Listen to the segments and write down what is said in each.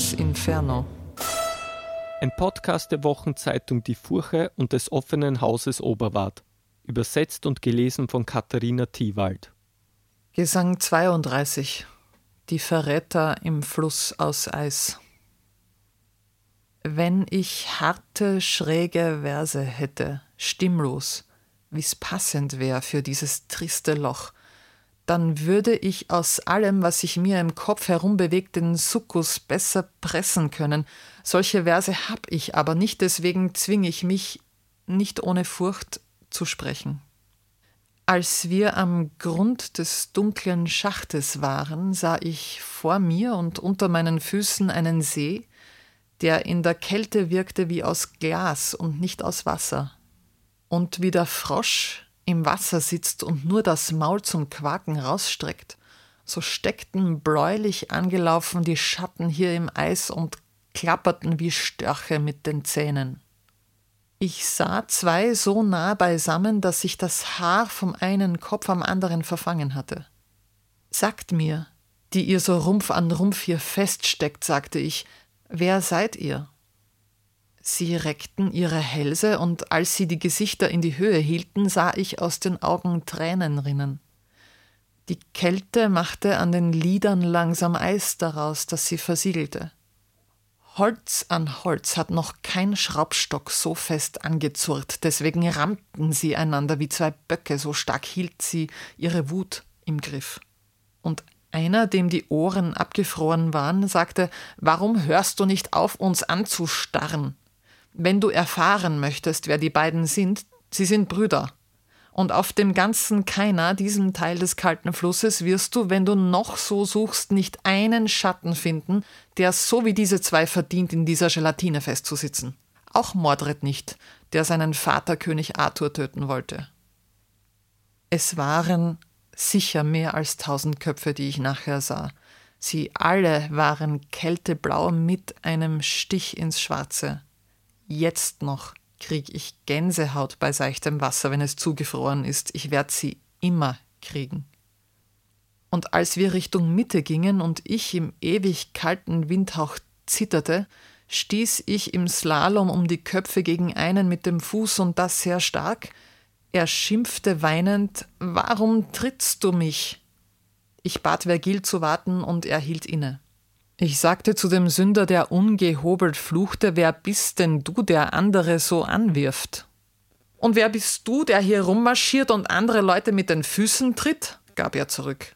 Dantes Inferno. Ein Podcast der Wochenzeitung Die Furche und des offenen Hauses Oberwart. Übersetzt und gelesen von Katharina Thiewald. Gesang 32. Die Verräter im Fluss aus Eis. Wenn ich harte, schräge Verse hätte, stimmlos, wie's passend wär für dieses triste Loch, dann würde ich aus allem, was sich mir im Kopf herumbewegt, den Sukkus besser pressen können. Solche Verse hab ich aber nicht, deswegen zwing ich mich, nicht ohne Furcht zu sprechen. Als wir am Grund des dunklen Schachtes waren, sah ich vor mir und unter meinen Füßen einen See, der in der Kälte wirkte wie aus Glas und nicht aus Wasser. Und wie der Frosch, im Wasser sitzt und nur das Maul zum Quaken rausstreckt, so steckten bläulich angelaufen die Schatten hier im Eis und klapperten wie Störche mit den Zähnen. Ich sah zwei so nah beisammen, dass sich das Haar vom einen Kopf am anderen verfangen hatte. Sagt mir, die ihr so Rumpf an Rumpf hier feststeckt, sagte ich, wer seid ihr? Sie reckten ihre Hälse, und als sie die Gesichter in die Höhe hielten, sah ich aus den Augen Tränen rinnen. Die Kälte machte an den Lidern langsam Eis daraus, das sie versiegelte. Holz an Holz hat noch kein Schraubstock so fest angezurrt, deswegen rammten sie einander wie zwei Böcke, so stark hielt sie ihre Wut im Griff. Und einer, dem die Ohren abgefroren waren, sagte Warum hörst du nicht auf, uns anzustarren? Wenn du erfahren möchtest, wer die beiden sind, sie sind Brüder. Und auf dem ganzen Keiner, diesem Teil des kalten Flusses, wirst du, wenn du noch so suchst, nicht einen Schatten finden, der so wie diese zwei verdient, in dieser Gelatine festzusitzen. Auch Mordred nicht, der seinen Vater König Arthur töten wollte. Es waren sicher mehr als tausend Köpfe, die ich nachher sah. Sie alle waren kälteblau mit einem Stich ins Schwarze. Jetzt noch krieg ich Gänsehaut bei seichtem Wasser, wenn es zugefroren ist. Ich werde sie immer kriegen. Und als wir Richtung Mitte gingen und ich im ewig kalten Windhauch zitterte, stieß ich im Slalom um die Köpfe gegen einen mit dem Fuß und das sehr stark. Er schimpfte weinend, Warum trittst du mich? Ich bat Vergil zu warten und er hielt inne. Ich sagte zu dem Sünder, der ungehobelt fluchte, wer bist denn du, der andere so anwirft? Und wer bist du, der hier rummarschiert und andere Leute mit den Füßen tritt? gab er zurück.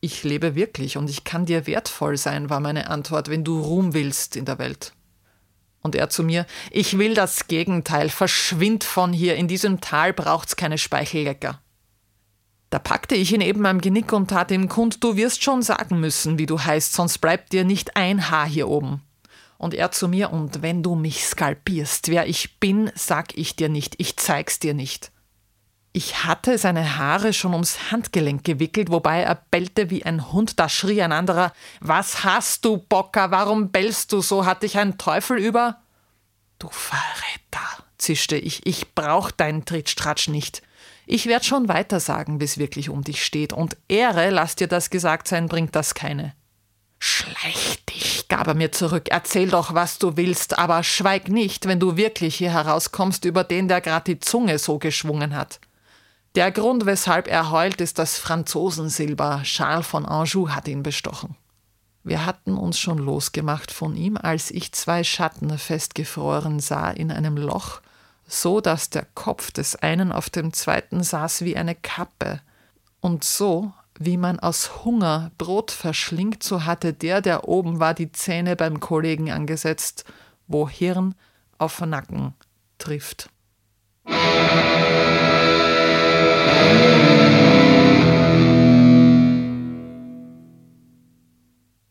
Ich lebe wirklich und ich kann dir wertvoll sein, war meine Antwort, wenn du Ruhm willst in der Welt. Und er zu mir, ich will das Gegenteil, verschwind von hier, in diesem Tal braucht's keine Speichellecker. Da packte ich ihn eben am Genick und tat ihm kund, du wirst schon sagen müssen, wie du heißt, sonst bleibt dir nicht ein Haar hier oben. Und er zu mir, und wenn du mich skalpierst, wer ich bin, sag ich dir nicht, ich zeig's dir nicht. Ich hatte seine Haare schon ums Handgelenk gewickelt, wobei er bellte wie ein Hund, da schrie ein anderer, was hast du, Bocker, warum bellst du so, hat dich ein Teufel über? Du Verräter, zischte ich, ich brauch deinen Trittstratsch nicht. Ich werde schon weiter sagen, bis wirklich um dich steht. Und Ehre, lass dir das gesagt sein, bringt das keine. Schleich dich, gab er mir zurück. Erzähl doch, was du willst, aber schweig nicht, wenn du wirklich hier herauskommst über den, der grad die Zunge so geschwungen hat. Der Grund, weshalb er heult, ist das Franzosensilber. Charles von Anjou hat ihn bestochen. Wir hatten uns schon losgemacht von ihm, als ich zwei Schatten festgefroren sah in einem Loch, so dass der Kopf des einen auf dem zweiten saß wie eine Kappe. Und so, wie man aus Hunger Brot verschlingt, so hatte der, der oben war, die Zähne beim Kollegen angesetzt, wo Hirn auf Nacken trifft.